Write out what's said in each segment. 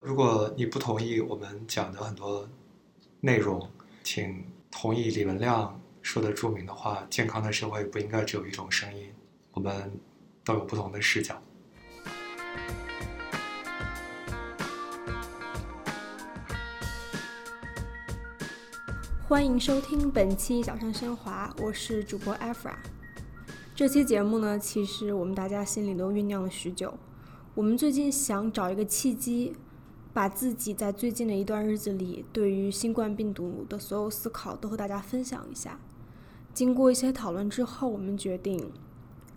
如果你不同意我们讲的很多内容，请同意李文亮说的著名的话：“健康的社会不应该只有一种声音，我们都有不同的视角。”欢迎收听本期《小声喧哗》，我是主播 Afra。这期节目呢，其实我们大家心里都酝酿了许久。我们最近想找一个契机。把自己在最近的一段日子里对于新冠病毒的所有思考都和大家分享一下。经过一些讨论之后，我们决定，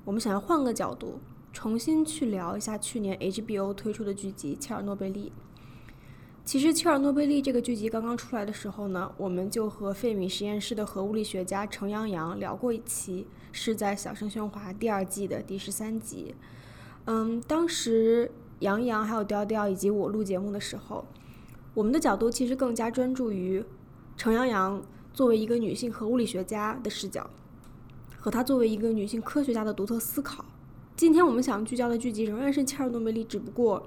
我们想要换个角度，重新去聊一下去年 HBO 推出的剧集《切尔诺贝利》。其实《切尔诺贝利》这个剧集刚刚出来的时候呢，我们就和费米实验室的核物理学家程阳阳聊过一期，是在《小声喧哗》第二季的第十三集。嗯，当时。杨洋还有雕雕以及我录节目的时候，我们的角度其实更加专注于程阳阳作为一个女性核物理学家的视角，和她作为一个女性科学家的独特思考。今天我们想聚焦的剧集仍然是切尔诺贝利，只不过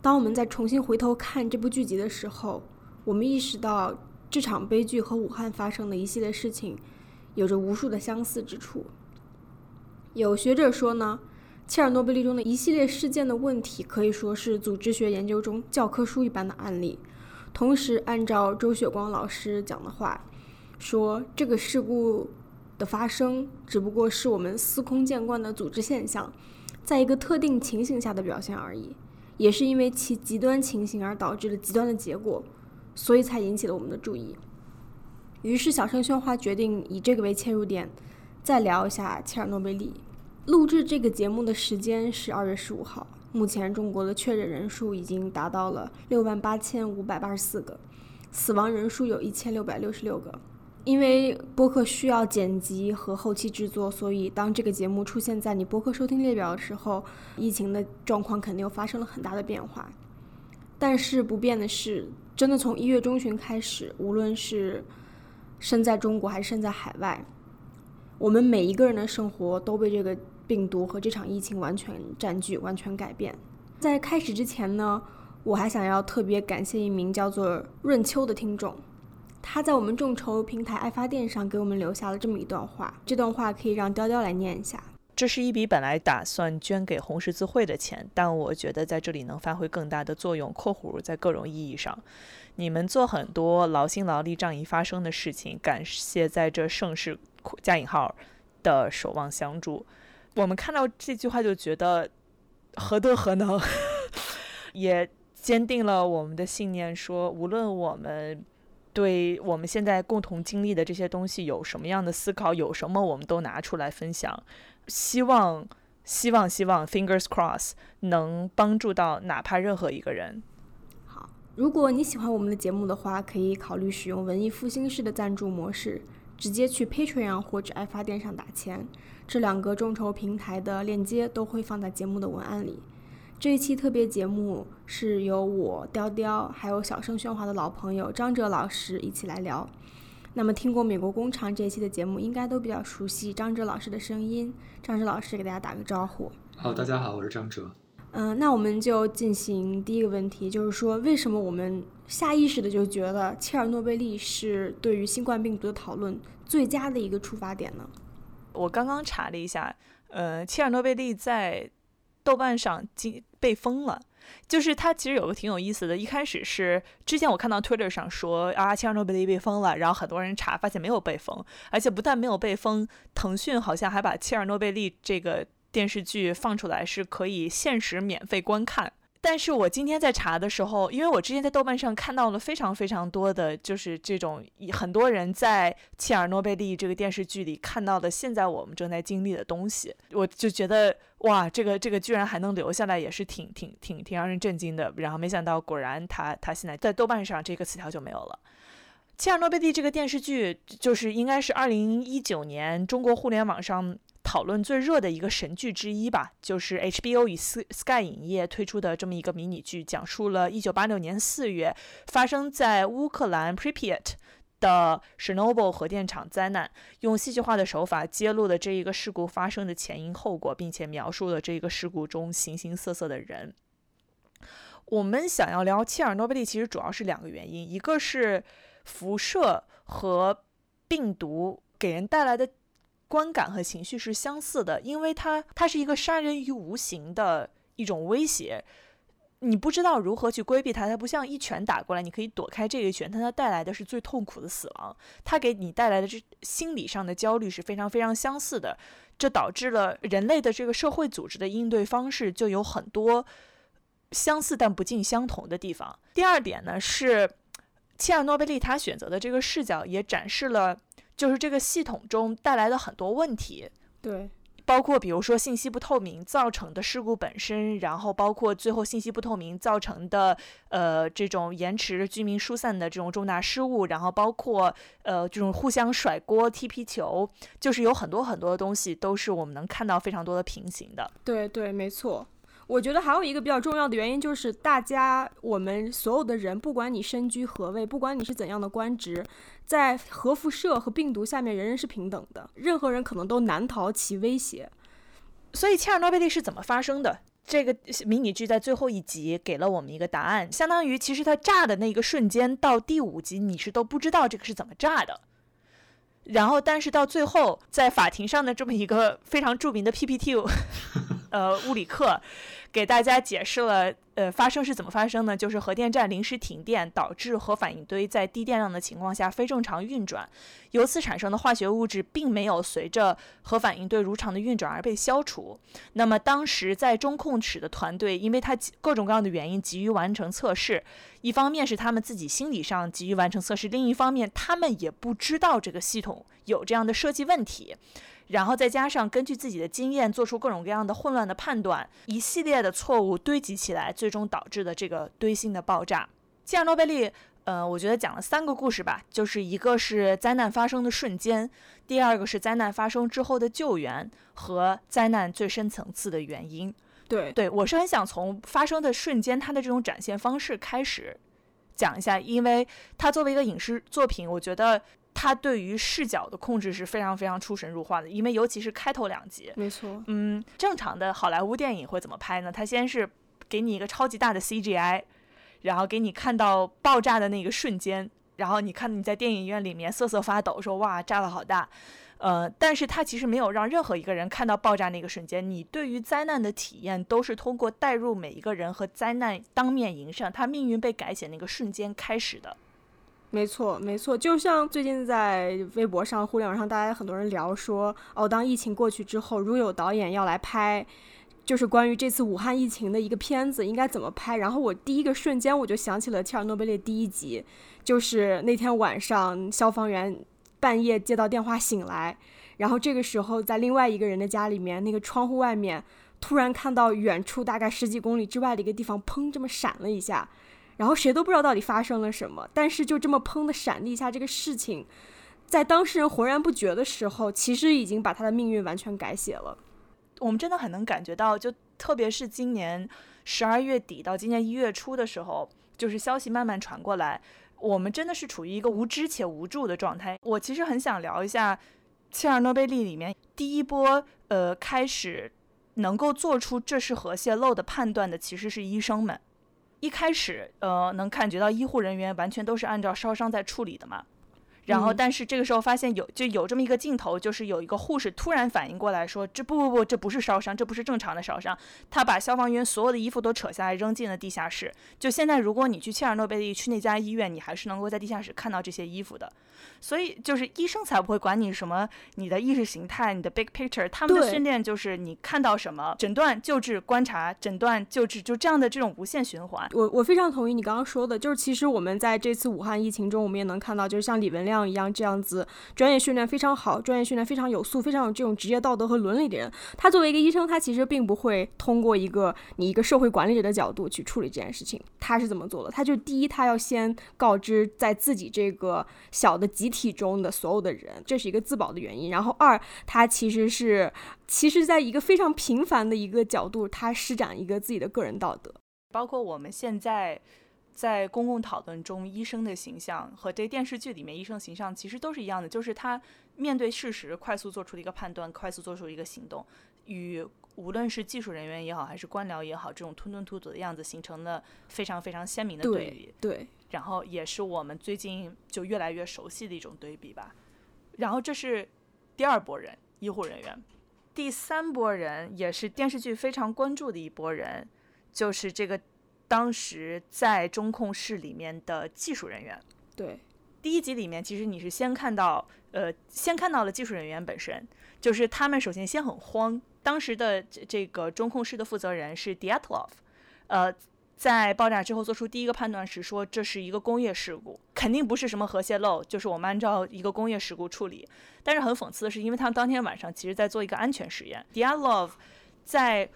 当我们在重新回头看这部剧集的时候，我们意识到这场悲剧和武汉发生的一系列事情有着无数的相似之处。有学者说呢。切尔诺贝利中的一系列事件的问题可以说是组织学研究中教科书一般的案例。同时，按照周雪光老师讲的话，说这个事故的发生只不过是我们司空见惯的组织现象，在一个特定情形下的表现而已。也是因为其极端情形而导致了极端的结果，所以才引起了我们的注意。于是，小声喧哗决定以这个为切入点，再聊一下切尔诺贝利。录制这个节目的时间是二月十五号。目前中国的确诊人数已经达到了六万八千五百八十四个，死亡人数有一千六百六十六个。因为播客需要剪辑和后期制作，所以当这个节目出现在你播客收听列表的时候，疫情的状况肯定又发生了很大的变化。但是不变的是，真的从一月中旬开始，无论是身在中国还是身在海外，我们每一个人的生活都被这个。病毒和这场疫情完全占据、完全改变。在开始之前呢，我还想要特别感谢一名叫做润秋的听众，他在我们众筹平台爱发电上给我们留下了这么一段话。这段话可以让雕雕来念一下。这是一笔本来打算捐给红十字会的钱，但我觉得在这里能发挥更大的作用。（括弧在各种意义上，你们做很多劳心劳力仗义发生的事情，感谢在这盛世加引号的守望相助。）我们看到这句话就觉得何德何能，也坚定了我们的信念，说无论我们对我们现在共同经历的这些东西有什么样的思考，有什么我们都拿出来分享，希望希望希望 fingers cross 能帮助到哪怕任何一个人。好，如果你喜欢我们的节目的话，可以考虑使用文艺复兴式的赞助模式。直接去 Patreon 或者爱发电上打钱，这两个众筹平台的链接都会放在节目的文案里。这一期特别节目是由我雕雕还有小声喧哗的老朋友张哲老师一起来聊。那么听过《美国工厂》这一期的节目，应该都比较熟悉张哲老师的声音。张哲老师给大家打个招呼。好，大家好，我是张哲。嗯，那我们就进行第一个问题，就是说为什么我们下意识的就觉得切尔诺贝利是对于新冠病毒的讨论最佳的一个出发点呢？我刚刚查了一下，呃，切尔诺贝利在豆瓣上经被封了，就是它其实有个挺有意思的，一开始是之前我看到 Twitter 上说啊，切尔诺贝利被封了，然后很多人查发现没有被封，而且不但没有被封，腾讯好像还把切尔诺贝利这个。电视剧放出来是可以限时免费观看，但是我今天在查的时候，因为我之前在豆瓣上看到了非常非常多的就是这种很多人在切尔诺贝利这个电视剧里看到的现在我们正在经历的东西，我就觉得哇，这个这个居然还能留下来，也是挺挺挺挺让人震惊的。然后没想到，果然他他现在在豆瓣上这个词条就没有了。切尔诺贝利这个电视剧就是应该是二零一九年中国互联网上。讨论最热的一个神剧之一吧，就是 HBO 与 Sky 影业推出的这么一个迷你剧，讲述了1986年4月发生在乌克兰 Pripyat 的 Chernobyl 核电厂灾难，用戏剧化的手法揭露了这一个事故发生的前因后果，并且描述了这个事故中形形色色的人。我们想要聊切尔诺贝利，其实主要是两个原因，一个是辐射和病毒给人带来的观感和情绪是相似的，因为它它是一个杀人于无形的一种威胁，你不知道如何去规避它，它不像一拳打过来你可以躲开这一拳，但它带来的是最痛苦的死亡，它给你带来的这心理上的焦虑是非常非常相似的，这导致了人类的这个社会组织的应对方式就有很多。相似但不尽相同的地方。第二点呢，是切尔诺贝利他选择的这个视角也展示了，就是这个系统中带来的很多问题。对，包括比如说信息不透明造成的事故本身，然后包括最后信息不透明造成的呃这种延迟居民疏散的这种重大失误，然后包括呃这种互相甩锅踢皮球，就是有很多很多的东西都是我们能看到非常多的平行的。对对，没错。我觉得还有一个比较重要的原因，就是大家我们所有的人，不管你身居何位，不管你是怎样的官职，在核辐射和病毒下面，人人是平等的，任何人可能都难逃其威胁。所以切尔诺贝利是怎么发生的？这个迷你剧在最后一集给了我们一个答案，相当于其实它炸的那个瞬间到第五集你是都不知道这个是怎么炸的。然后，但是到最后，在法庭上的这么一个非常著名的 PPT，呃，物理课，给大家解释了。呃，发生是怎么发生呢？就是核电站临时停电，导致核反应堆在低电量的情况下非正常运转，由此产生的化学物质并没有随着核反应堆如常的运转而被消除。那么当时在中控室的团队，因为他各种各样的原因急于完成测试，一方面是他们自己心理上急于完成测试，另一方面他们也不知道这个系统有这样的设计问题。然后再加上根据自己的经验做出各种各样的混乱的判断，一系列的错误堆积起来，最终导致的这个堆芯的爆炸。切尔诺贝利，呃，我觉得讲了三个故事吧，就是一个是灾难发生的瞬间，第二个是灾难发生之后的救援和灾难最深层次的原因。对，对我是很想从发生的瞬间它的这种展现方式开始讲一下，因为它作为一个影视作品，我觉得。他对于视角的控制是非常非常出神入化的，因为尤其是开头两集，没错，嗯，正常的好莱坞电影会怎么拍呢？他先是给你一个超级大的 CGI，然后给你看到爆炸的那个瞬间，然后你看你在电影院里面瑟瑟发抖，说哇炸了好大，呃，但是他其实没有让任何一个人看到爆炸那个瞬间。你对于灾难的体验都是通过带入每一个人和灾难当面迎上，他命运被改写那个瞬间开始的。没错，没错，就像最近在微博上、互联网上，大家很多人聊说，哦，当疫情过去之后，如有导演要来拍，就是关于这次武汉疫情的一个片子，应该怎么拍？然后我第一个瞬间我就想起了切尔诺贝利第一集，就是那天晚上消防员半夜接到电话醒来，然后这个时候在另外一个人的家里面，那个窗户外面突然看到远处大概十几公里之外的一个地方，砰，这么闪了一下。然后谁都不知道到底发生了什么，但是就这么砰的闪了一下，这个事情，在当事人浑然不觉的时候，其实已经把他的命运完全改写了。我们真的很能感觉到，就特别是今年十二月底到今年一月初的时候，就是消息慢慢传过来，我们真的是处于一个无知且无助的状态。我其实很想聊一下切尔诺贝利里面第一波，呃，开始能够做出这是核泄漏的判断的，其实是医生们。一开始，呃，能感觉到医护人员完全都是按照烧伤在处理的嘛。然后，但是这个时候发现有就有这么一个镜头，就是有一个护士突然反应过来，说：“这不不不，这不是烧伤，这不是正常的烧伤。”他把消防员所有的衣服都扯下来，扔进了地下室。就现在，如果你去切尔诺贝利，去那家医院，你还是能够在地下室看到这些衣服的。所以，就是医生才不会管你什么你的意识形态、你的 big picture。他们的训练就是你看到什么，诊断、救治、观察、诊断、救治，就这样的这种无限循环。我我非常同意你刚刚说的，就是其实我们在这次武汉疫情中，我们也能看到，就是像李文亮。像一样这样子，专业训练非常好，专业训练非常有素，非常有这种职业道德和伦理的人，他作为一个医生，他其实并不会通过一个你一个社会管理者的角度去处理这件事情。他是怎么做的？他就第一，他要先告知在自己这个小的集体中的所有的人，这是一个自保的原因。然后二，他其实是其实在一个非常平凡的一个角度，他施展一个自己的个人道德，包括我们现在。在公共讨论中，医生的形象和这电视剧里面医生形象其实都是一样的，就是他面对事实快速做出一个判断，快速做出一个行动，与无论是技术人员也好，还是官僚也好，这种吞吞吐吐的样子，形成了非常非常鲜明的对比。对，然后也是我们最近就越来越熟悉的一种对比吧。然后这是第二波人，医护人员。第三波人也是电视剧非常关注的一波人，就是这个当时在中控室里面的技术人员。对，第一集里面其实你是先看到，呃，先看到了技术人员本身，就是他们首先先很慌。当时的这这个中控室的负责人是 Dyatlov，呃，在爆炸之后做出第一个判断时说这是一个工业事故，肯定不是什么核泄漏，就是我们按照一个工业事故处理。但是很讽刺的是，因为他们当天晚上其实在做一个安全实验，Dyatlov 在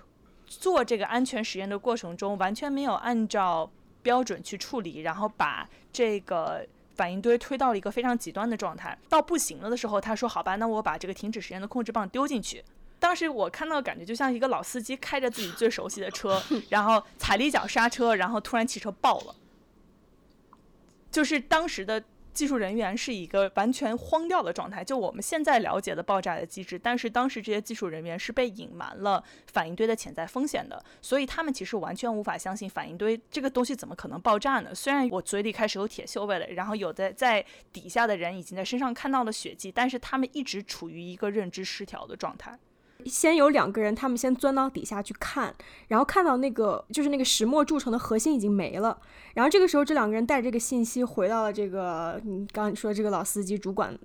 做这个安全实验的过程中完全没有按照标准去处理，然后把这个反应堆推到了一个非常极端的状态，到不行了的时候，他说好吧，那我把这个停止实验的控制棒丢进去。当时我看到的感觉就像一个老司机开着自己最熟悉的车，然后踩了一脚刹车，然后突然汽车爆了。就是当时的技术人员是一个完全慌掉的状态，就我们现在了解的爆炸的机制，但是当时这些技术人员是被隐瞒了反应堆的潜在风险的，所以他们其实完全无法相信反应堆这个东西怎么可能爆炸呢？虽然我嘴里开始有铁锈味了，然后有的在底下的人已经在身上看到了血迹，但是他们一直处于一个认知失调的状态。先有两个人，他们先钻到底下去看，然后看到那个就是那个石墨铸成的核心已经没了。然后这个时候，这两个人带着这个信息回到了这个你刚刚说这个老司机主管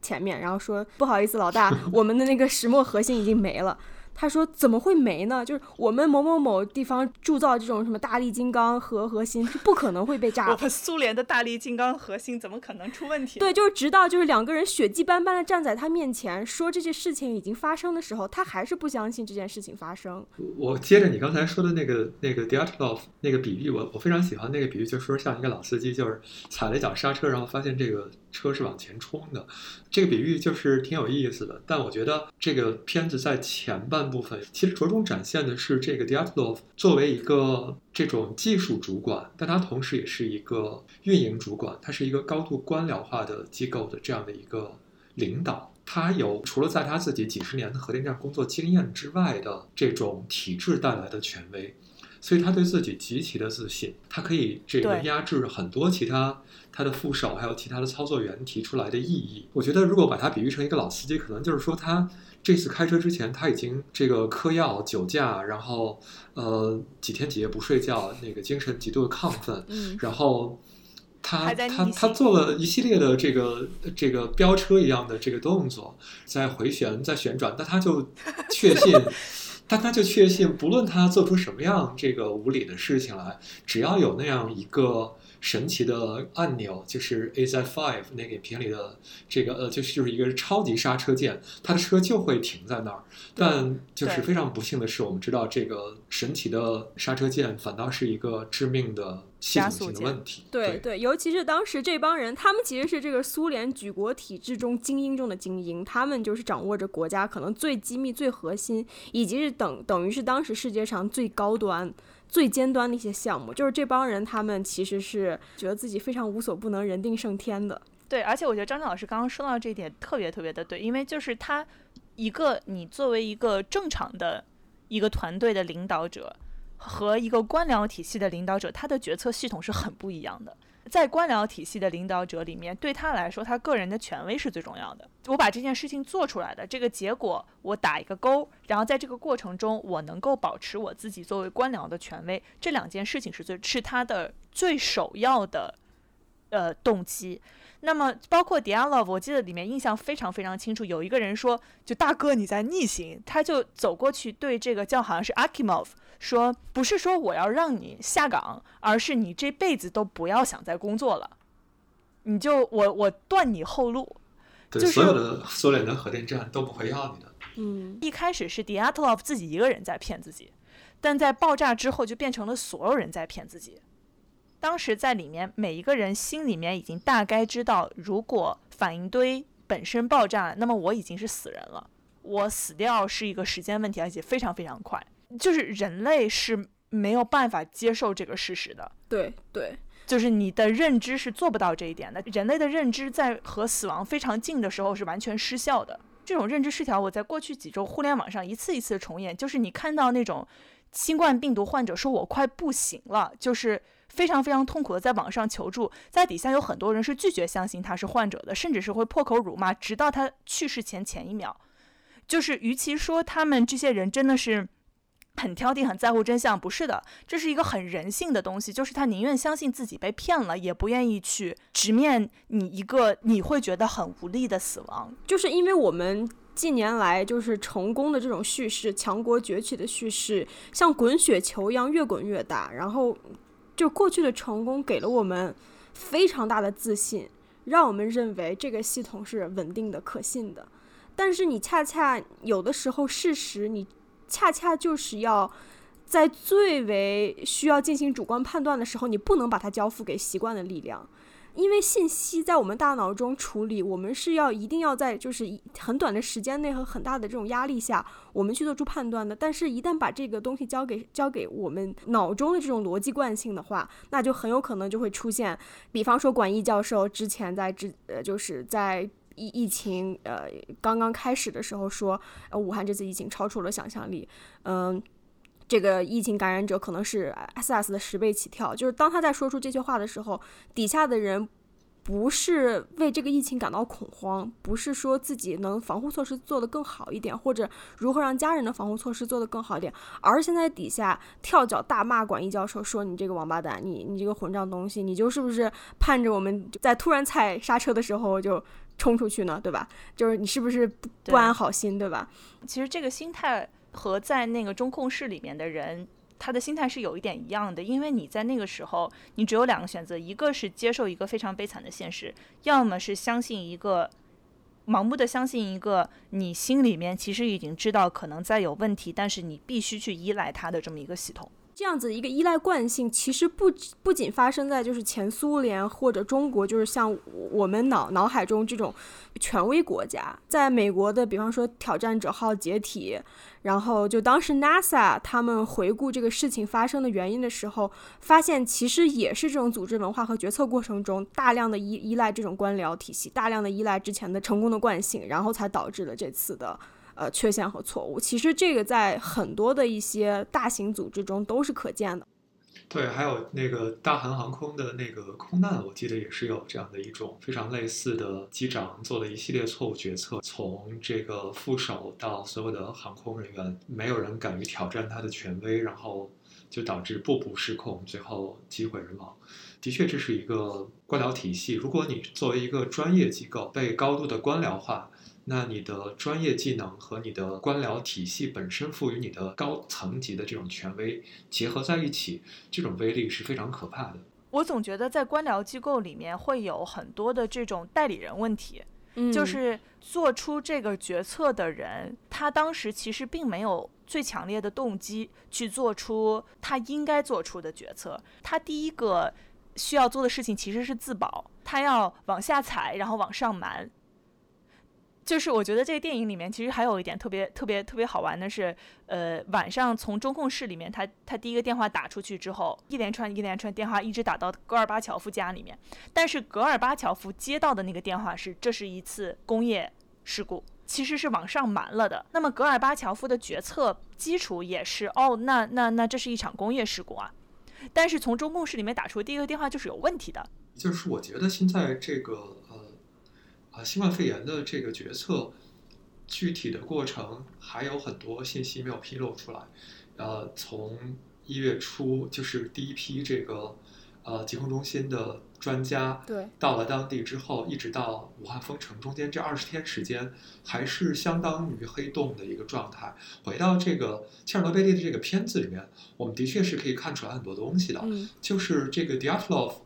前面，然后说：“不好意思，老大，我们的那个石墨核心已经没了。”他说：“怎么会没呢？就是我们某某某地方铸造这种什么大力金刚核核心是不可能会被炸。我们苏联的大力金刚核心怎么可能出问题？对，就是直到就是两个人血迹斑斑的站在他面前说这些事情已经发生的时候，他还是不相信这件事情发生。我接着你刚才说的那个那个 d i a t l o v 那个比喻，我我非常喜欢那个比喻，就说像一个老司机，就是踩了一脚刹车，然后发现这个。车是往前冲的，这个比喻就是挺有意思的。但我觉得这个片子在前半部分其实着重展现的是这个 Diatlov 作为一个这种技术主管，但他同时也是一个运营主管，他是一个高度官僚化的机构的这样的一个领导。他有除了在他自己几十年的核电站工作经验之外的这种体制带来的权威。所以他对自己极其的自信，他可以这个压制很多其他他的副手还有其他的操作员提出来的异议。我觉得如果把他比喻成一个老司机，可能就是说他这次开车之前他已经这个嗑药酒驾，然后呃几天几夜不睡觉，那个精神极度的亢奋，然后他他他做了一系列的这个这个飙车一样的这个动作，在回旋在旋转，但他就确信。但他就确信，不论他做出什么样这个无理的事情来，只要有那样一个神奇的按钮，就是 A Z Five 那个影片里的这个呃，就是就是一个超级刹车键，他的车就会停在那儿。但就是非常不幸的是，我们知道这个神奇的刹车键反倒是一个致命的。系统性的问题，对对，尤其是当时这帮人，他们其实是这个苏联举国体制中精英中的精英，他们就是掌握着国家可能最机密、最核心，以及是等等于是当时世界上最高端、最尖端的一些项目。就是这帮人，他们其实是觉得自己非常无所不能、人定胜天的。对，而且我觉得张震老师刚刚说到这一点特别特别的对，因为就是他一个你作为一个正常的一个团队的领导者。和一个官僚体系的领导者，他的决策系统是很不一样的。在官僚体系的领导者里面，对他来说，他个人的权威是最重要的。我把这件事情做出来的这个结果，我打一个勾，然后在这个过程中，我能够保持我自己作为官僚的权威，这两件事情是最是他的最首要的呃动机。那么，包括 Dialog，我记得里面印象非常非常清楚，有一个人说：“就大哥你在逆行。”他就走过去对这个叫好像是 Akimov 说：“不是说我要让你下岗，而是你这辈子都不要想再工作了，你就我我断你后路。”对，所有的苏联的核电站都不会要你的。嗯，一开始是迪亚特洛夫自己一个人在骗自己，但在爆炸之后就变成了所有人在骗自己。当时在里面，每一个人心里面已经大概知道，如果反应堆本身爆炸，那么我已经是死人了。我死掉是一个时间问题，而且非常非常快。就是人类是没有办法接受这个事实的。对对，就是你的认知是做不到这一点的。人类的认知在和死亡非常近的时候是完全失效的。这种认知失调，我在过去几周互联网上一次一次重演，就是你看到那种新冠病毒患者说我快不行了，就是非常非常痛苦的在网上求助，在底下有很多人是拒绝相信他是患者的，甚至是会破口辱骂，直到他去世前前一秒。就是与其说他们这些人真的是。很挑剔，很在乎真相，不是的，这是一个很人性的东西，就是他宁愿相信自己被骗了，也不愿意去直面你一个你会觉得很无力的死亡。就是因为我们近年来就是成功的这种叙事，强国崛起的叙事，像滚雪球一样越滚越大，然后就过去的成功给了我们非常大的自信，让我们认为这个系统是稳定的、可信的。但是你恰恰有的时候，事实你。恰恰就是要在最为需要进行主观判断的时候，你不能把它交付给习惯的力量，因为信息在我们大脑中处理，我们是要一定要在就是很短的时间内和很大的这种压力下，我们去做出判断的。但是，一旦把这个东西交给交给我们脑中的这种逻辑惯性的话，那就很有可能就会出现，比方说管义教授之前在之呃就是在。疫疫情呃刚刚开始的时候说，呃武汉这次疫情超出了想象力，嗯，这个疫情感染者可能是 SARS 的十倍起跳。就是当他在说出这句话的时候，底下的人。不是为这个疫情感到恐慌，不是说自己能防护措施做得更好一点，或者如何让家人的防护措施做得更好一点，而现在底下跳脚大骂管义教授，说你这个王八蛋，你你这个混账东西，你就是不是盼着我们在突然踩刹车的时候就冲出去呢？对吧？就是你是不是不安好心，对吧？其实这个心态和在那个中控室里面的人。他的心态是有一点一样的，因为你在那个时候，你只有两个选择，一个是接受一个非常悲惨的现实，要么是相信一个盲目的相信一个你心里面其实已经知道可能在有问题，但是你必须去依赖他的这么一个系统。这样子一个依赖惯性，其实不不仅发生在就是前苏联或者中国，就是像我们脑脑海中这种权威国家，在美国的，比方说挑战者号解体，然后就当时 NASA 他们回顾这个事情发生的原因的时候，发现其实也是这种组织文化和决策过程中大量的依依赖这种官僚体系，大量的依赖之前的成功的惯性，然后才导致了这次的。呃，缺陷和错误，其实这个在很多的一些大型组织中都是可见的。对，还有那个大韩航空的那个空难，我记得也是有这样的一种非常类似的机长做了一系列错误决策，从这个副手到所有的航空人员，没有人敢于挑战他的权威，然后就导致步步失控，最后机毁人亡。的确，这是一个官僚体系。如果你作为一个专业机构被高度的官僚化，那你的专业技能和你的官僚体系本身赋予你的高层级的这种权威结合在一起，这种威力是非常可怕的。我总觉得在官僚机构里面会有很多的这种代理人问题，就是做出这个决策的人，他当时其实并没有最强烈的动机去做出他应该做出的决策，他第一个需要做的事情其实是自保，他要往下踩，然后往上瞒。就是我觉得这个电影里面其实还有一点特别特别特别好玩的是，呃，晚上从中控室里面，他他第一个电话打出去之后，一连串一连串电话一直打到戈尔巴乔夫家里面，但是戈尔巴乔夫接到的那个电话是这是一次工业事故，其实是往上瞒了的。那么戈尔巴乔夫的决策基础也是哦，那那那这是一场工业事故啊，但是从中控室里面打出第一个电话就是有问题的。就是我觉得现在这个。啊，新冠肺炎的这个决策具体的过程还有很多信息没有披露出来。呃，从一月初就是第一批这个呃疾控中心的专家对到了当地之后，一直到武汉封城中间这二十天时间，还是相当于黑洞的一个状态。回到这个切尔诺贝利的这个片子里面，我们的确是可以看出来很多东西的。嗯，就是这个 Diatlov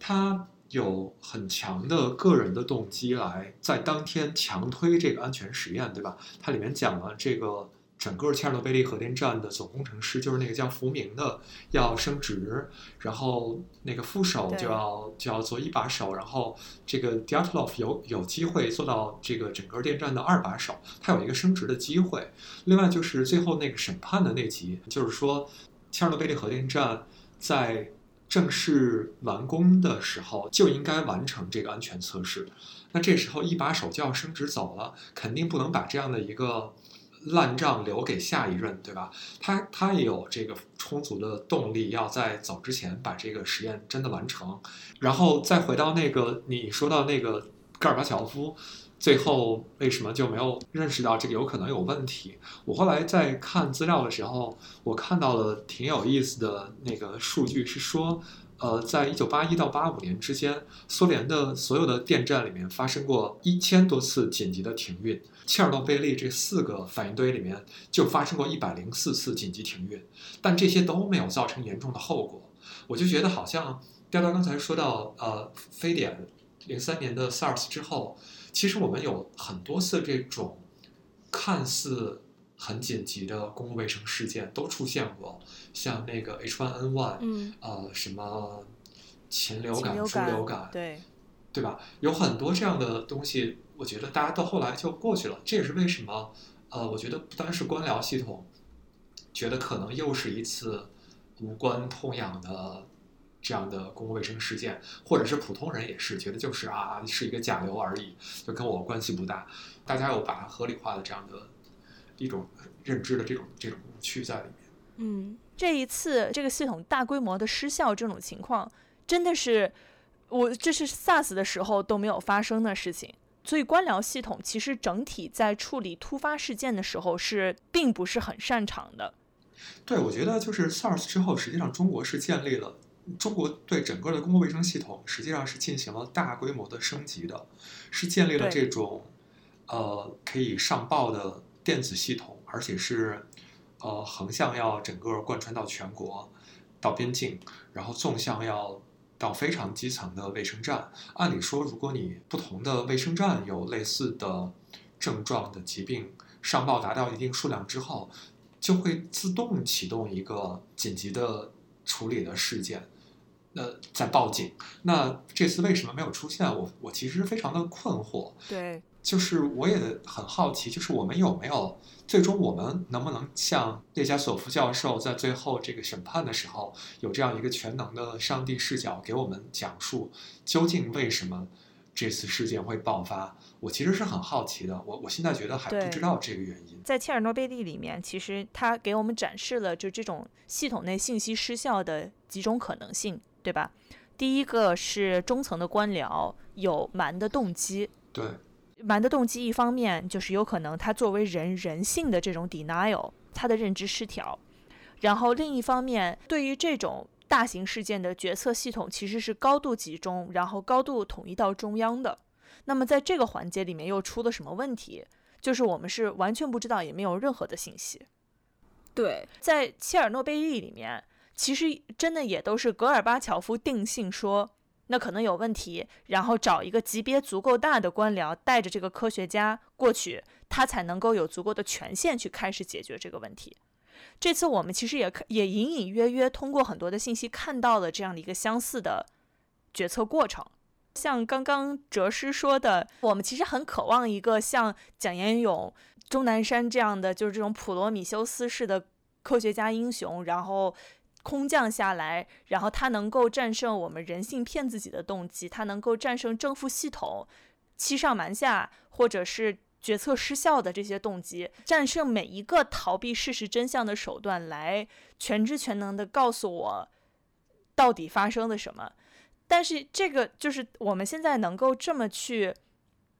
他。有很强的个人的动机来在当天强推这个安全实验，对吧？它里面讲了这个整个切尔诺贝利核电站的总工程师就是那个叫福明的要升职，然后那个副手就要就要做一把手，然后这个 d i a t l o v 有有机会做到这个整个电站的二把手，他有一个升职的机会。另外就是最后那个审判的那集，就是说切尔诺贝利核电站在。正式完工的时候就应该完成这个安全测试。那这时候一把手就要升职走了，肯定不能把这样的一个烂账留给下一任，对吧？他他也有这个充足的动力，要在走之前把这个实验真的完成。然后再回到那个你说到那个戈尔巴乔夫。最后为什么就没有认识到这个有可能有问题？我后来在看资料的时候，我看到了挺有意思的那个数据，是说，呃，在一九八一到八五年之间，苏联的所有的电站里面发生过一千多次紧急的停运，切尔诺贝利这四个反应堆里面就发生过一百零四次紧急停运，但这些都没有造成严重的后果。我就觉得好像调调刚才说到，呃，非典零三年的 SARS 之后。其实我们有很多次这种看似很紧急的公共卫生事件都出现过，像那个 H1N1，嗯，呃，什么禽流感、猪流感，对，对吧？有很多这样的东西，我觉得大家到后来就过去了。这也是为什么，呃，我觉得不单是官僚系统觉得可能又是一次无关痛痒的。这样的公共卫生事件，或者是普通人也是觉得就是啊，是一个甲流而已，就跟我关系不大。大家有把它合理化的这样的一种认知的这种这种误区在里面。嗯，这一次这个系统大规模的失效这种情况，真的是我这是 SARS 的时候都没有发生的事情。所以官僚系统其实整体在处理突发事件的时候是并不是很擅长的。对，我觉得就是 SARS 之后，实际上中国是建立了。中国对整个的公共卫生系统实际上是进行了大规模的升级的，是建立了这种呃可以上报的电子系统，而且是呃横向要整个贯穿到全国到边境，然后纵向要到非常基层的卫生站。按理说，如果你不同的卫生站有类似的症状的疾病上报达到一定数量之后，就会自动启动一个紧急的处理的事件。呃，在报警。那这次为什么没有出现？我我其实非常的困惑。对，就是我也很好奇，就是我们有没有最终我们能不能像列加索夫教授在最后这个审判的时候，有这样一个全能的上帝视角，给我们讲述究竟为什么这次事件会爆发？我其实是很好奇的。我我现在觉得还不知道这个原因。在切尔诺贝利里面，其实他给我们展示了就这种系统内信息失效的几种可能性。对吧？第一个是中层的官僚有瞒的动机。对，瞒的动机一方面就是有可能他作为人人性的这种 denial，他的认知失调。然后另一方面，对于这种大型事件的决策系统其实是高度集中，然后高度统一到中央的。那么在这个环节里面又出了什么问题？就是我们是完全不知道，也没有任何的信息。对，在切尔诺贝利里面。其实真的也都是戈尔巴乔夫定性说，那可能有问题，然后找一个级别足够大的官僚带着这个科学家过去，他才能够有足够的权限去开始解决这个问题。这次我们其实也也隐隐约约通过很多的信息看到了这样的一个相似的决策过程。像刚刚哲师说的，我们其实很渴望一个像蒋延勇、钟南山这样的，就是这种普罗米修斯式的科学家英雄，然后。空降下来，然后他能够战胜我们人性骗自己的动机，他能够战胜政府系统欺上瞒下或者是决策失效的这些动机，战胜每一个逃避事实真相的手段，来全知全能的告诉我到底发生了什么。但是这个就是我们现在能够这么去。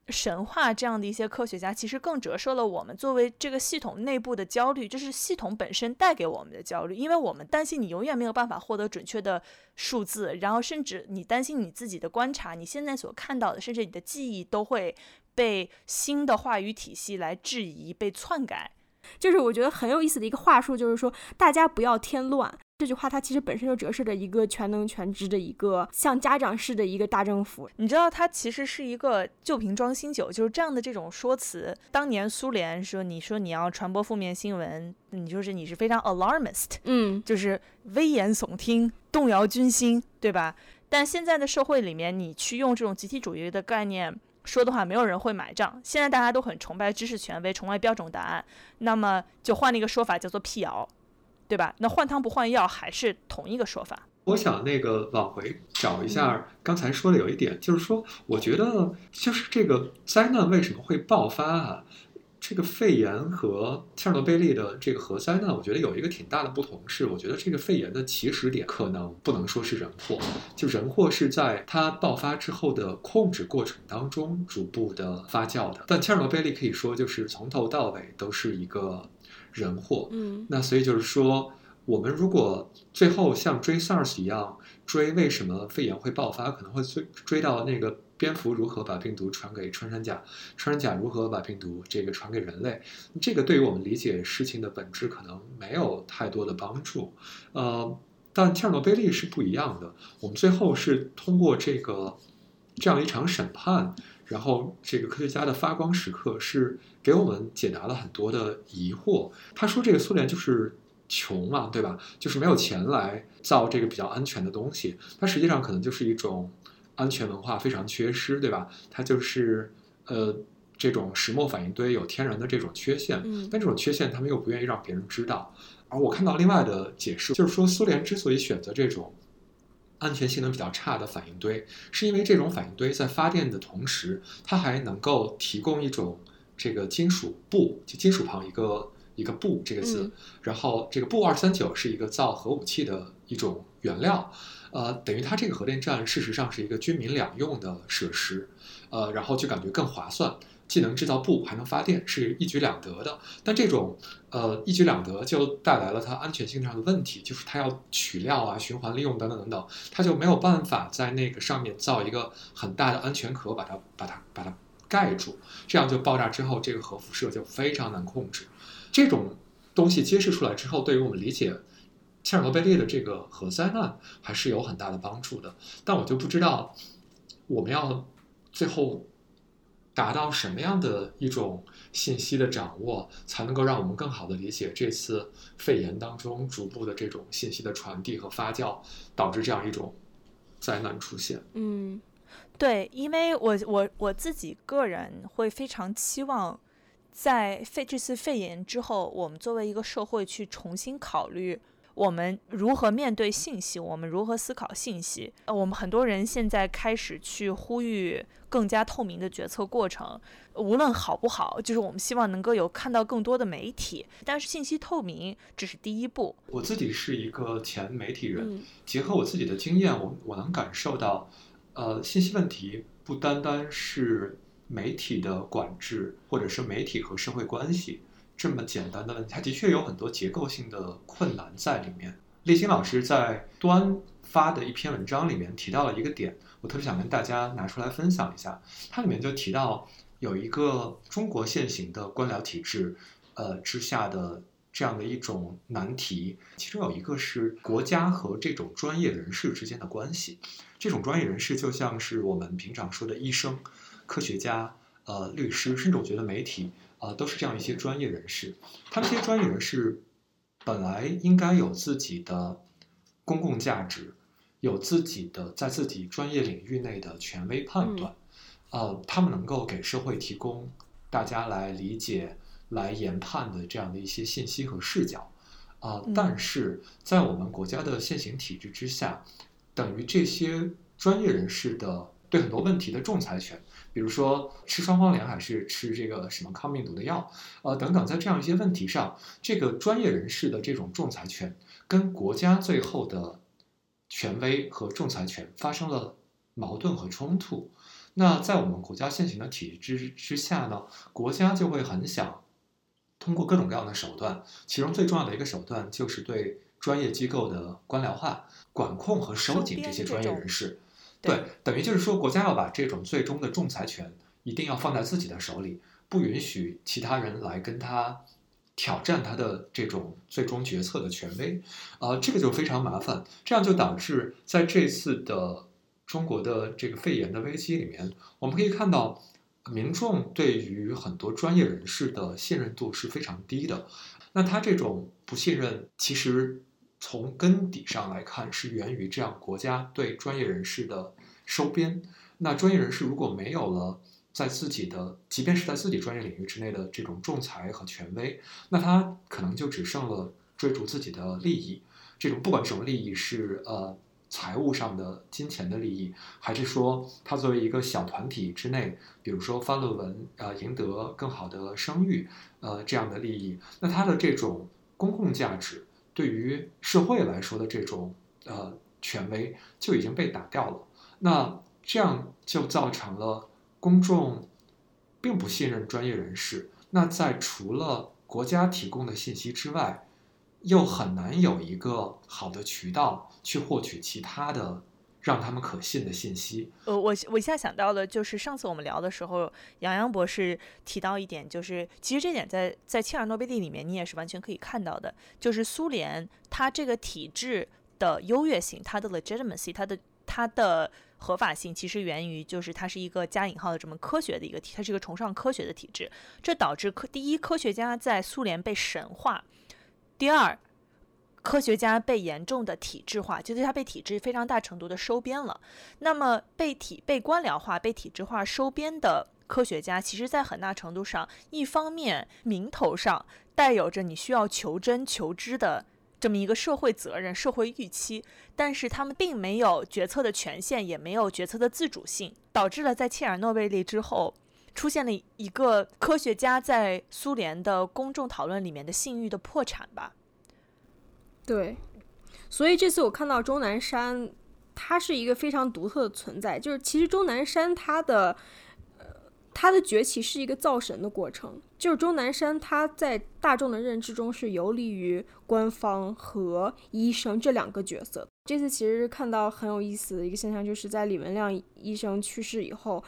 神话这样的一些科学家，其实更折射了我们作为这个系统内部的焦虑，就是系统本身带给我们的焦虑，因为我们担心你永远没有办法获得准确的数字，然后甚至你担心你自己的观察，你现在所看到的，甚至你的记忆都会被新的话语体系来质疑、被篡改。就是我觉得很有意思的一个话术，就是说大家不要添乱。这句话它其实本身就折射着一个全能全知的一个像家长式的一个大政府。你知道，它其实是一个旧瓶装新酒，就是这样的这种说辞。当年苏联说，你说你要传播负面新闻，你就是你是非常 alarmist，嗯，就是危言耸听、动摇军心，对吧？但现在的社会里面，你去用这种集体主义的概念说的话，没有人会买账。现在大家都很崇拜知识权威，崇拜标准答案，那么就换了一个说法，叫做辟谣。对吧？那换汤不换药，还是同一个说法。我想那个往回找一下刚才说的有一点，就是说，我觉得就是这个灾难为什么会爆发啊？这个肺炎和切尔诺贝利的这个核灾难，我觉得有一个挺大的不同是，我觉得这个肺炎的起始点可能不能说是人祸，就人祸是在它爆发之后的控制过程当中逐步的发酵的。但切尔诺贝利可以说就是从头到尾都是一个人祸。嗯那所以就是说，我们如果最后像追 SARS 一样追为什么肺炎会爆发，可能会追追到那个蝙蝠如何把病毒传给穿山甲，穿山甲如何把病毒这个传给人类，这个对于我们理解事情的本质可能没有太多的帮助。呃，但切尔诺贝利是不一样的，我们最后是通过这个这样一场审判。然后，这个科学家的发光时刻是给我们解答了很多的疑惑。他说，这个苏联就是穷嘛，对吧？就是没有钱来造这个比较安全的东西。它实际上可能就是一种安全文化非常缺失，对吧？它就是呃这种石墨反应堆有天然的这种缺陷，嗯但这种缺陷他们又不愿意让别人知道。而我看到另外的解释，就是说苏联之所以选择这种安全性能比较差的反应堆，是因为这种反应堆在发电的同时，它还能够提供一种这个金属钚，就金属旁一个一个钚这个字，嗯。然后这个钚二三九是一个造核武器的一种原料，呃，等于它这个核电站事实上是一个军民两用的设施，呃，然后就感觉更划算。既能制造布，还能发电，是一举两得的。但这种呃一举两得，就带来了它安全性上的问题，就是它要取料啊、循环利用等等等等，它就没有办法在那个上面造一个很大的安全壳，把它把它把它盖住，这样就爆炸之后，这个核辐射就非常难控制。这种东西揭示出来之后，对于我们理解切尔诺贝利的这个核灾难还是有很大的帮助的。但我就不知道我们要最后达到什么样的一种信息的掌握，才能够让我们更好的理解这次肺炎当中逐步的这种信息的传递和发酵，导致这样一种灾难出现。嗯对，因为我我我自己个人会非常期望，在肺这次肺炎之后，我们作为一个社会去重新考虑我们如何面对信息，我们如何思考信息。呃，我们很多人现在开始去呼吁更加透明的决策过程，无论好不好，就是我们希望能够有看到更多的媒体，但是信息透明只是第一步。我自己是一个前媒体人，嗯结合我自己的经验，我我能感受到，呃，信息问题不单单是媒体的管制，或者是媒体和社会关系这么简单的问题，它的确有很多结构性的困难在里面。立新老师在端发的一篇文章里面提到了一个点，我特别想跟大家拿出来分享一下。它里面就提到有一个中国现行的官僚体制，呃之下的这样的一种难题，其中有一个是国家和这种专业人士之间的关系。这种专业人士就像是我们平常说的医生、科学家、呃律师，甚至我觉得媒体啊、呃都是这样一些专业人士。他们这些专业人士本来应该有自己的公共价值，有自己的在自己专业领域内的权威判断，呃，他们能够给社会提供大家来理解、来研判的这样的一些信息和视角。啊、嗯但是在我们国家的现行体制之下，等于这些专业人士的对很多问题的仲裁权，比如说吃双黄连还是吃这个什么抗病毒的药，呃等等，在这样一些问题上，这个专业人士的这种仲裁权跟国家最后的权威和仲裁权发生了矛盾和冲突。那在我们国家现行的体制之下呢，国家就会很想通过各种各样的手段，其中最重要的一个手段就是对专业机构的官僚化、管控和收紧这些专业人士。对对，等于就是说，国家要把这种最终的仲裁权一定要放在自己的手里，不允许其他人来跟他挑战他的这种最终决策的权威。呃，这个就非常麻烦，这样就导致在这次的中国的这个肺炎的危机里面，我们可以看到。民众对于很多专业人士的信任度是非常低的，那他这种不信任，其实从根底上来看，是源于这样国家对专业人士的收编。那专业人士如果没有了在自己的，即便是在自己专业领域之内的这种仲裁和权威，那他可能就只剩了追逐自己的利益。这种不管什么利益是呃财务上的金钱的利益，还是说他作为一个小团体之内，比如说发论文，呃，赢得更好的声誉，呃，这样的利益，那他的这种公共价值对于社会来说的这种呃权威就已经被打掉了。那这样就造成了公众并不信任专业人士。那在除了国家提供的信息之外，又很难有一个好的渠道去获取其他的让他们可信的信息。呃，我我一下想到的就是上次我们聊的时候，杨洋博士提到一点，就是其实这点在在切尔诺贝利里面你也是完全可以看到的，就是苏联它这个体制的优越性，它的 legitimacy，它的它的合法性，其实源于就是它是一个加引号的这么科学的一个体，它是一个崇尚科学的体制，这导致科第一科学家在苏联被神化。第二，科学家被严重的体制化，就是他被体制非常大程度的收编了。那么被体被官僚化、被体制化收编的科学家，其实在很大程度上，一方面名头上带有着你需要求真求知的这么一个社会责任、社会预期，但是他们并没有决策的权限，也没有决策的自主性，导致了在切尔诺贝利之后。出现了一个科学家在苏联的公众讨论里面的信誉的破产吧？对，所以这次我看到钟南山，他是一个非常独特的存在。就是其实钟南山他的，呃，他的崛起是一个造神的过程。就是钟南山他在大众的认知中是游离于官方和医生这两个角色。这次其实看到很有意思的一个现象，就是在李文亮医生去世以后。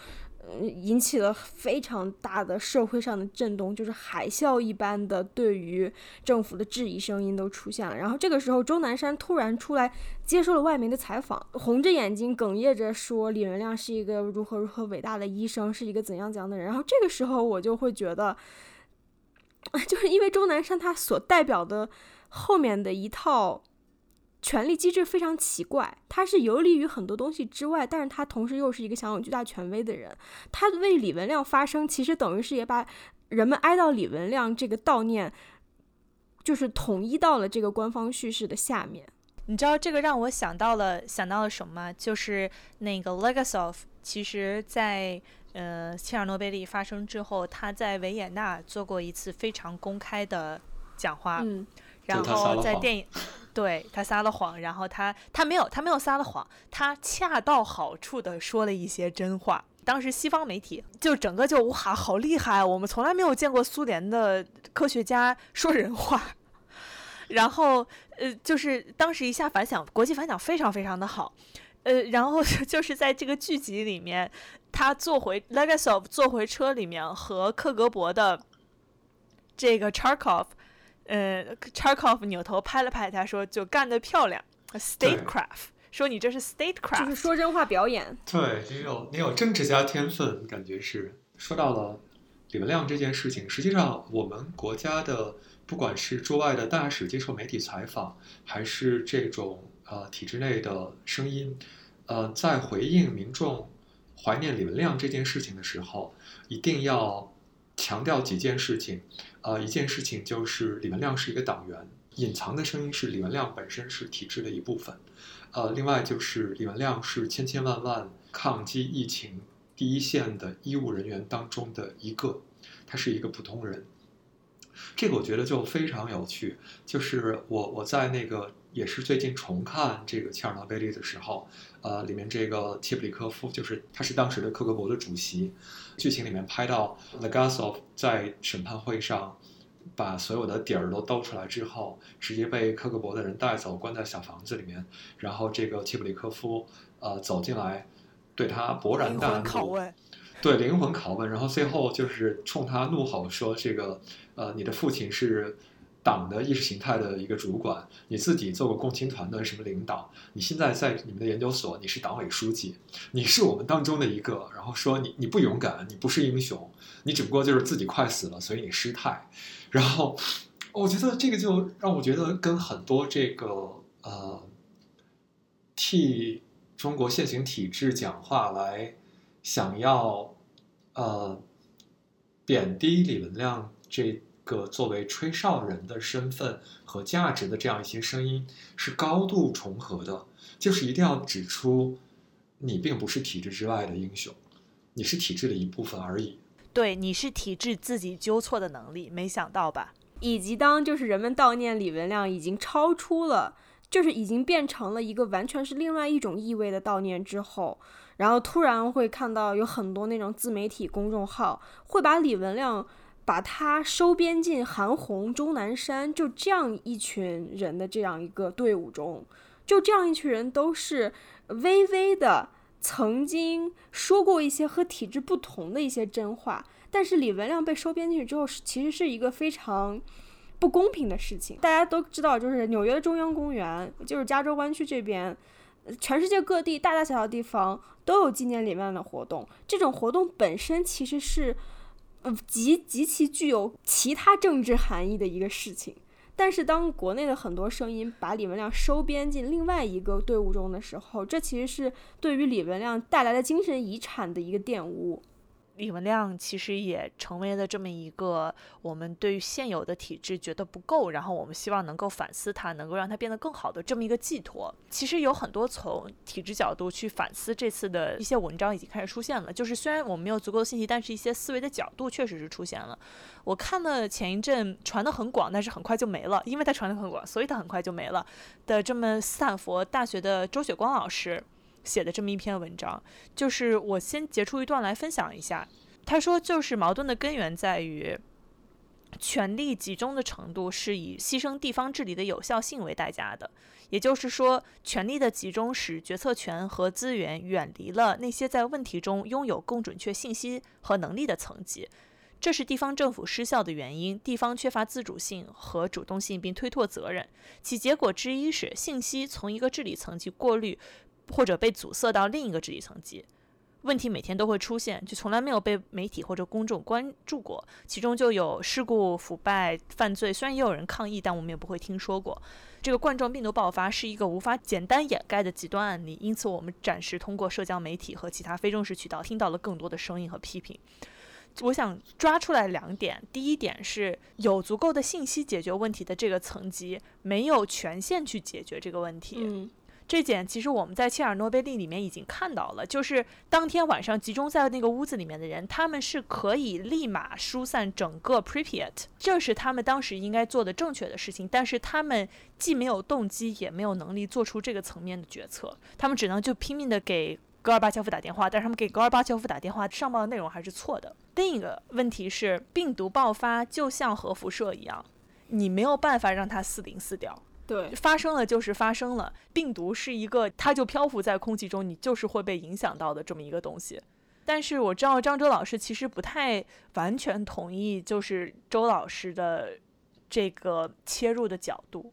引起了非常大的社会上的震动，就是海啸一般的对于政府的质疑声音都出现了。然后这个时候，钟南山突然出来接受了外媒的采访，红着眼睛哽咽着说李文亮是一个如何如何伟大的医生，是一个怎样怎样的人。然后这个时候我就会觉得，就是因为钟南山他所代表的后面的一套。权力机制非常奇怪，他是游离于很多东西之外，但是他同时又是一个享有巨大权威的人。他为李文亮发声，其实等于是也把人们哀悼李文亮这个悼念，就是统一到了这个官方叙事的下面。你知道这个让我想到了想到了什么吗？就是那个 Legasov，其实在呃切尔诺贝利发生之后，他在维也纳做过一次非常公开的讲话，嗯，然后在电影。对他撒了谎，然后他他没有他没有撒了谎，他恰到好处的说了一些真话。当时西方媒体就整个就哇好厉害，我们从来没有见过苏联的科学家说人话。然后呃就是当时一下反响，国际反响非常非常的好。呃然后 就是在这个剧集里面，他坐回 Legasov 坐回车里面和克格勃的这个 Charkov。呃，Charkov 扭头拍了拍他，说：“就干得漂亮，statecraft。”说你这是 statecraft，就是说真话表演。对，你有你有政治家天分，感觉是。说到了李文亮这件事情，实际上我们国家的不管是驻外的大使接受媒体采访，还是这种呃体制内的声音，呃，在回应民众怀念李文亮这件事情的时候，一定要强调几件事情。呃，一件事情就是李文亮是一个党员，隐藏的声音是李文亮本身是体制的一部分。呃，另外就是李文亮是千千万万抗击疫情第一线的医务人员当中的一个，他是一个普通人。这个我觉得就非常有趣，就是我我在那个也是最近重看这个切尔诺贝利的时候，呃，里面这个切普里科夫就是他是当时的克格勃的主席。剧情里面拍到 Legasov 在审判会上把所有的底儿都兜出来之后，直接被克格勃的人带走，关在小房子里面。然后这个切普里科夫呃走进来，对他勃然大怒，对灵魂拷问，然后最后就是冲他怒吼说：“这个呃，你的父亲是。”党的意识形态的一个主管，你自己做过共青团的什么领导？你现在在你们的研究所，你是党委书记，你是我们当中的一个。然后说你你不勇敢，你不是英雄，你只不过就是自己快死了，所以你失态。然后我觉得这个就让我觉得跟很多这个呃替中国现行体制讲话来想要呃贬低李文亮这。个作为吹哨人的身份和价值的这样一些声音是高度重合的，就是一定要指出，你并不是体制之外的英雄，你是体制的一部分而已。对，你是体制自己纠错的能力，没想到吧？以及当就是人们悼念李文亮已经超出了，就是已经变成了一个完全是另外一种意味的悼念之后，然后突然会看到有很多那种自媒体公众号会把李文亮把他收编进韩红、钟南山就这样一群人的这样一个队伍中，就这样一群人都是微微的。曾经说过一些和体制不同的一些真话，但是李文亮被收编进去之后，是其实是一个非常不公平的事情。大家都知道，就是纽约中央公园，就是加州湾区这边，全世界各地大大小小地方都有纪念李文亮的活动。这种活动本身其实是，呃，极极其具有其他政治含义的一个事情。但是，当国内的很多声音把李文亮收编进另外一个队伍中的时候，这其实是对于李文亮带来的精神遗产的一个玷污。李文亮其实也成为了这么一个我们对于现有的体制觉得不够，然后我们希望能够反思它，能够让它变得更好的这么一个寄托。其实有很多从体制角度去反思这次的一些文章已经开始出现了。就是虽然我们没有足够的信息，但是一些思维的角度确实是出现了。我看了前一阵传的很广，但是很快就没了，因为它传的很广，所以它很快就没了的这么斯坦福大学的周雪光老师。写的这么一篇文章，就是我先截出一段来分享一下。他说，就是矛盾的根源在于，权力集中的程度是以牺牲地方治理的有效性为代价的。也就是说，权力的集中使决策权和资源远离了那些在问题中拥有更准确信息和能力的层级，这是地方政府失效的原因。地方缺乏自主性和主动性，并推脱责任，其结果之一是信息从一个治理层级过滤。或者被阻塞到另一个治理层级，问题每天都会出现，就从来没有被媒体或者公众关注过。其中就有事故、腐败、犯罪，虽然也有人抗议，但我们也不会听说过。这个冠状病毒爆发是一个无法简单掩盖的极端案例，因此我们暂时通过社交媒体和其他非正式渠道听到了更多的声音和批评。我想抓出来两点：第一点是有足够的信息解决问题的这个层级没有权限去解决这个问题。这点其实我们在切尔诺贝利里面已经看到了，就是当天晚上集中在那个屋子里面的人，他们是可以立马疏散整个 Pripyat，这是他们当时应该做的正确的事情。但是他们既没有动机，也没有能力做出这个层面的决策，他们只能就拼命的给戈尔巴乔夫打电话，但是他们给戈尔巴乔夫打电话上报的内容还是错的。另一个问题是，病毒爆发就像核辐射一样，你没有办法让它四零四掉。对，发生了就是发生了。病毒是一个，它就漂浮在空气中，你就是会被影响到的这么一个东西。但是我知道张周老师其实不太完全同意，就是周老师的这个切入的角度。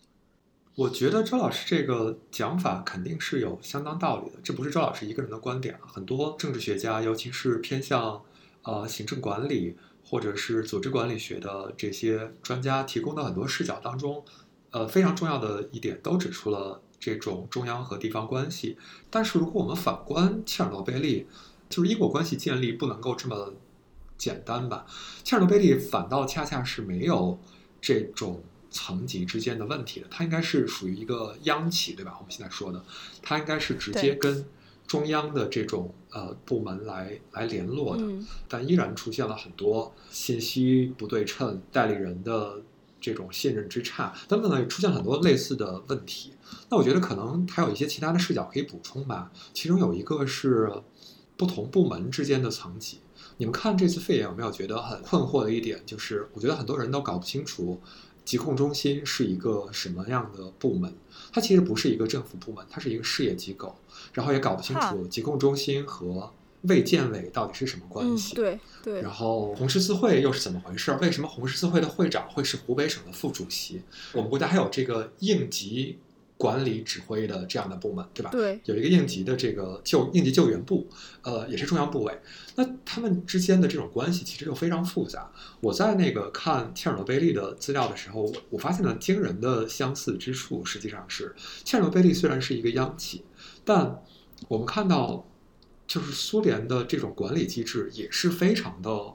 我觉得周老师这个讲法肯定是有相当道理的，这不是周老师一个人的观点啊。很多政治学家，尤其是偏向呃行政管理或者是组织管理学的这些专家提供的很多视角当中。呃，非常重要的一点都指出了这种中央和地方关系。但是，如果我们反观切尔诺贝利，就是因果关系建立不能够这么简单吧？切尔诺贝利反倒恰恰是没有这种层级之间的问题的，它应该是属于一个央企，对吧？我们现在说的，它应该是直接跟中央的这种呃部门来来联络的，但依然出现了很多信息不对称、代理人的。这种信任之差等等呢，也出现很多类似的问题。那我觉得可能还有一些其他的视角可以补充吧。其中有一个是不同部门之间的层级。你们看这次肺炎有没有觉得很困惑的一点？就是我觉得很多人都搞不清楚疾控中心是一个什么样的部门。它其实不是一个政府部门，它是一个事业机构。然后也搞不清楚疾控中心和。卫健委到底是什么关系？对对。然后红十字会又是怎么回事？为什么红十字会的会长会是湖北省的副主席？我们国家还有这个应急管理指挥的这样的部门，对吧？对。有一个应急的这个救应急救援部，呃，也是中央部委。那他们之间的这种关系其实又非常复杂。我在那个看切尔诺贝利的资料的时候，我发现了惊人的相似之处。实际上是切尔诺贝利虽然是一个央企，但我们看到。就是苏联的这种管理机制也是非常的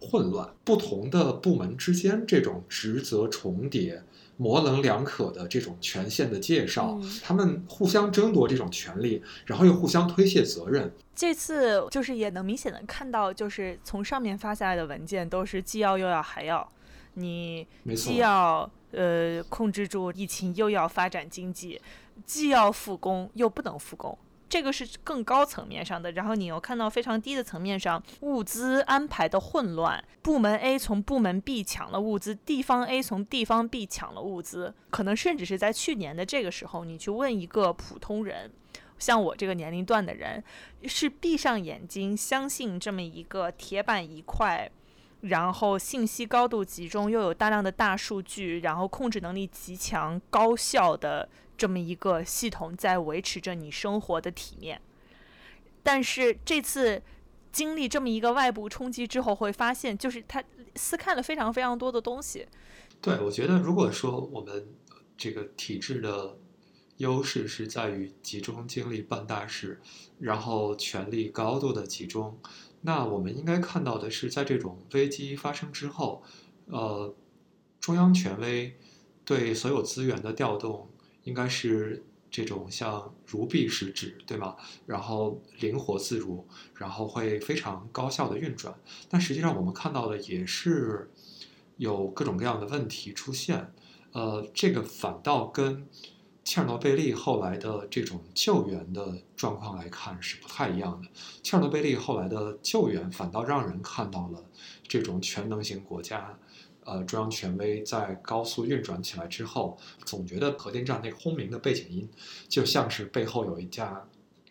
混乱，不同的部门之间这种职责重叠、模棱两可的这种权限的介绍，嗯他们互相争夺这种权利，然后又互相推卸责任。这次就是也能明显的看到，就是从上面发下来的文件都是既要又要还要，你既，要呃控制住疫情，又要发展经济，既要复工又不能复工。这个是更高层面上的，然后你又看到非常低的层面上，物资安排的混乱，部门 A 从部门 B 抢了物资，地方 A 从地方 B 抢了物资，可能甚至是在去年的这个时候，你去问一个普通人，像我这个年龄段的人，是闭上眼睛相信这么一个铁板一块，然后信息高度集中，又有大量的大数据，然后控制能力极强、高效的这么一个系统在维持着你生活的体面。但是这次经历这么一个外部冲击之后，会发现就是他撕开了非常非常多的东西。对，我觉得如果说我们这个体制的优势是在于集中精力办大事，然后权力高度的集中，那我们应该看到的是，在这种危机发生之后，呃，中央权威对所有资源的调动应该是这种像如臂使指，对吗？然后灵活自如，然后会非常高效的运转。但实际上我们看到的也是有各种各样的问题出现，呃，这个反倒跟切尔诺贝利后来的这种救援的状况来看是不太一样的。切尔诺贝利后来的救援反倒让人看到了这种全能型国家。呃，中央权威在高速运转起来之后，总觉得核电站那个轰鸣的背景音，就像是背后有一架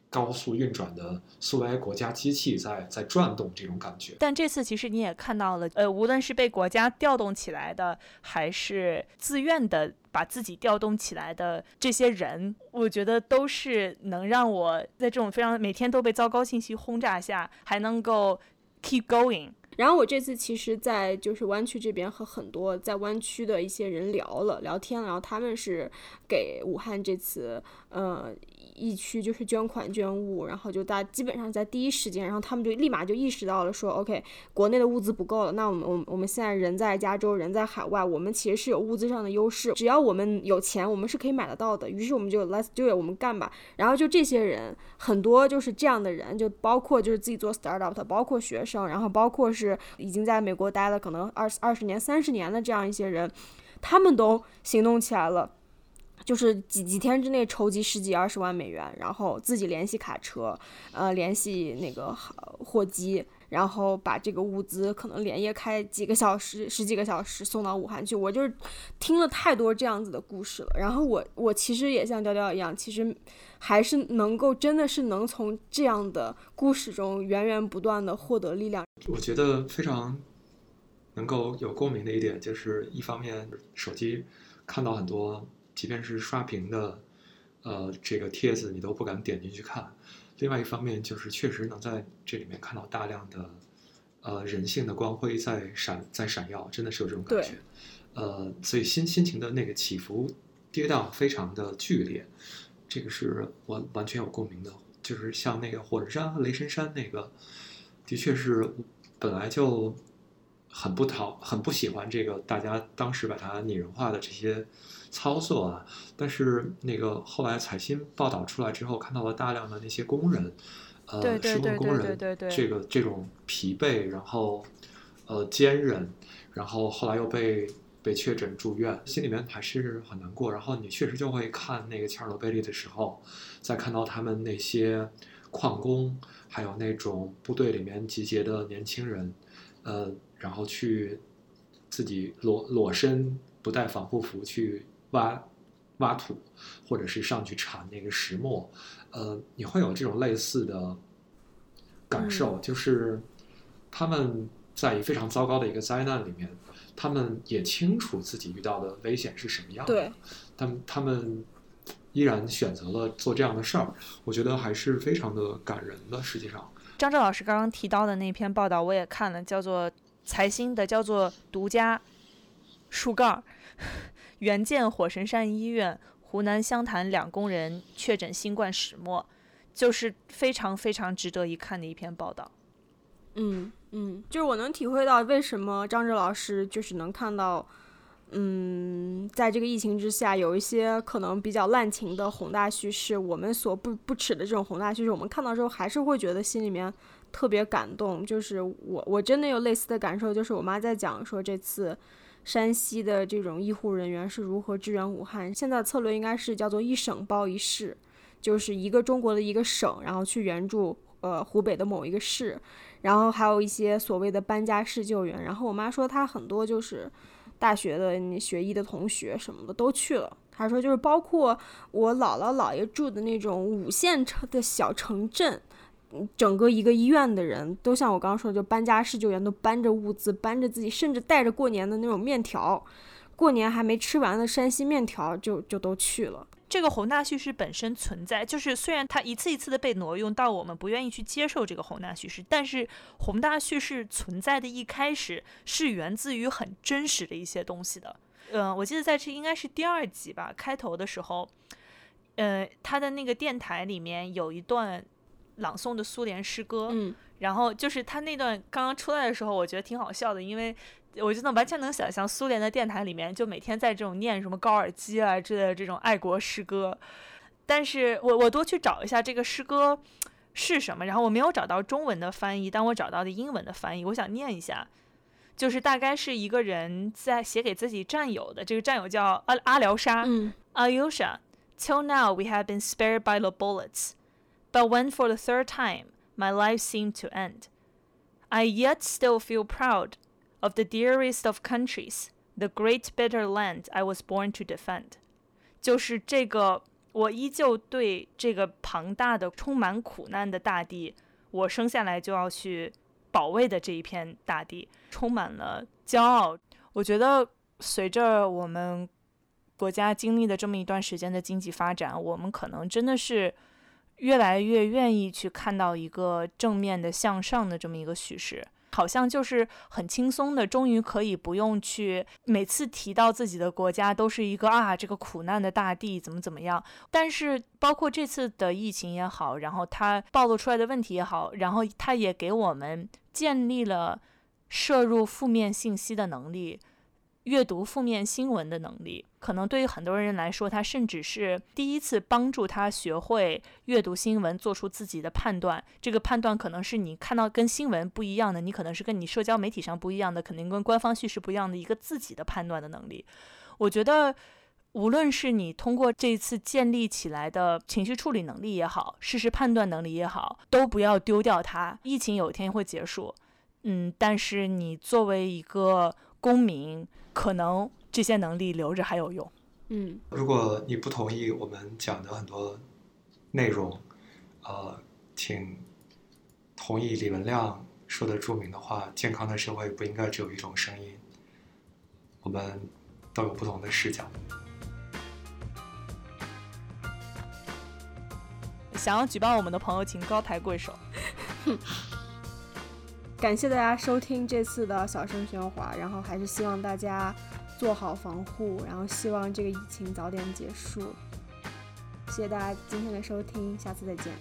高速运转的苏维埃国家机器在在转动这种感觉。但这次其实你也看到了，呃，无论是被国家调动起来的，还是自愿的把自己调动起来的这些人，我觉得都是能让我在这种非常每天都被糟糕信息轰炸下，还能够 keep going。然后我这次其实，在就是湾区这边和很多在湾区的一些人聊了聊天了，然后他们是给武汉这次呃疫区就是捐款捐物，然后就大基本上在第一时间，然后他们就立马就意识到了说，OK，国内的物资不够了，那我们我们我们现在人在加州，人在海外，我们其实是有物资上的优势，只要我们有钱，我们是可以买得到的。于是我们就 Let's do it，我们干吧。然后就这些人很多就是这样的人，就包括就是自己做 startup，包括学生，然后包括。是已经在美国待了可能二二十年、三十年的这样一些人，他们都行动起来了，就是几几天之内筹集十几二十万美元，然后自己联系卡车，呃，联系那个货机，然后把这个物资可能连夜开几个小时、十几个小时送到武汉去。我就是听了太多这样子的故事了，然后我我其实也像调调一样，其实还是能够真的是能从这样的故事中源源不断的获得力量。我觉得非常能够有共鸣的一点，就是一方面手机看到很多，即便是刷屏的，呃，这个帖子你都不敢点进去看；另外一方面就是确实能在这里面看到大量的，呃，人性的光辉在闪在闪耀，真的是有这种感觉。呃，所以心心情的那个起伏跌宕非常的剧烈，这个是完完全有共鸣的。就是像那个火神山和雷神山那个。的确是，本来就很不讨、很不喜欢这个大家当时把它拟人化的这些操作啊。但是那个后来彩新报道出来之后，看到了大量的那些工人，呃，施工工人这个这种疲惫，然后呃坚韧，然后后来又被被确诊住院，心里面还是很难过。然后你确实就会看那个切尔诺贝利的时候，再看到他们那些矿工。还有那种部队里面集结的年轻人，呃，然后去自己裸裸身不带防护服去挖挖土，或者是上去铲那个石磨，呃，你会有这种类似的感受，就是他们在非常糟糕的一个灾难里面，他们也清楚自己遇到的危险是什么样的，他们他们。依然选择了做这样的事儿，我觉得还是非常的感人的。实际上，张震老师刚刚提到的那篇报道我也看了，叫做财新的，叫做《独家树杠》，援建火神山医院，湖南湘潭两工人确诊新冠始末，就是非常非常值得一看的一篇报道。嗯嗯，就是我能体会到为什么张哲老师就是能看到，嗯，在这个疫情之下，有一些可能比较滥情的宏大叙事，我们所不不耻的这种宏大叙事，我们看到之后还是会觉得心里面特别感动。就是我我真的有类似的感受，就是我妈在讲说这次山西的这种医护人员是如何支援武汉，现在策略应该是叫做一省包一市，就是一个中国的一个省，然后去援助呃湖北的某一个市。然后还有一些所谓的搬家式救援，然后我妈说她很多就是大学的学医的同学什么的都去了。她说就是包括我姥姥姥爷住的那种五线城的小城镇，整个一个医院的人都像我刚刚说的，就搬家式救援，都搬着物资，搬着自己，甚至带着过年的那种面条，过年还没吃完的山西面条就就都去了。这个宏大叙事本身存在，就是虽然它一次一次的被挪用到我们不愿意去接受这个宏大叙事，但是宏大叙事存在的一开始是源自于很真实的一些东西的。嗯，我记得在这应该是第二集吧，开头的时候，呃，他的那个电台里面有一段朗诵的苏联诗歌，嗯，然后就是他那段刚刚出来的时候，我觉得挺好笑的，因为。我真的完全能想象苏联的电台里面就每天在这种念什么高尔基啊之类的这种爱国诗歌，但是我我多去找一下这个诗歌是什么，然后我没有找到中文的翻译，但我找到的英文的翻译，我想念一下，就是大概是一个人在写给自己战友的，这个战友叫阿阿廖沙，嗯，Alyosha。Till now we have been spared by the bullets, but when for the third time my life seemed to end, I yet still feel proud. Of the dearest of countries, the great bitter land I was born to defend，就是这个，我依旧对这个庞大的、充满苦难的大地，我生下来就要去保卫的这一片大地，充满了骄傲。我觉得，随着我们国家经历的这么一段时间的经济发展，我们可能真的是 越来越愿意去看到一个正面的、向上的这么一个叙事。好像就是很轻松的，终于可以不用去每次提到自己的国家都是一个啊这个苦难的大地怎么怎么样。但是包括这次的疫情也好，然后它暴露出来的问题也好，然后它也给我们建立了摄入负面信息的能力。阅读负面新闻的能力，可能对于很多人来说，他甚至是第一次帮助他学会阅读新闻，做出自己的判断。这个判断可能是你看到跟新闻不一样的，你可能是跟你社交媒体上不一样的，肯定跟官方叙事不一样的一个自己的判断的能力。我觉得，无论是你通过这次建立起来的情绪处理能力也好，事实判断能力也好，都不要丢掉它。疫情有一天会结束，嗯，但是你作为一个公民。可能这些能力留着还有用。嗯，如果你不同意我们讲的很多内容，呃，请同意李文亮说的著名的话：健康的社会不应该只有一种声音。我们都有不同的视角。想要举报我们的朋友，请高抬贵手。感谢大家收听这次的小声喧哗，然后还是希望大家做好防护，然后希望这个疫情早点结束。谢谢大家今天的收听，下次再见。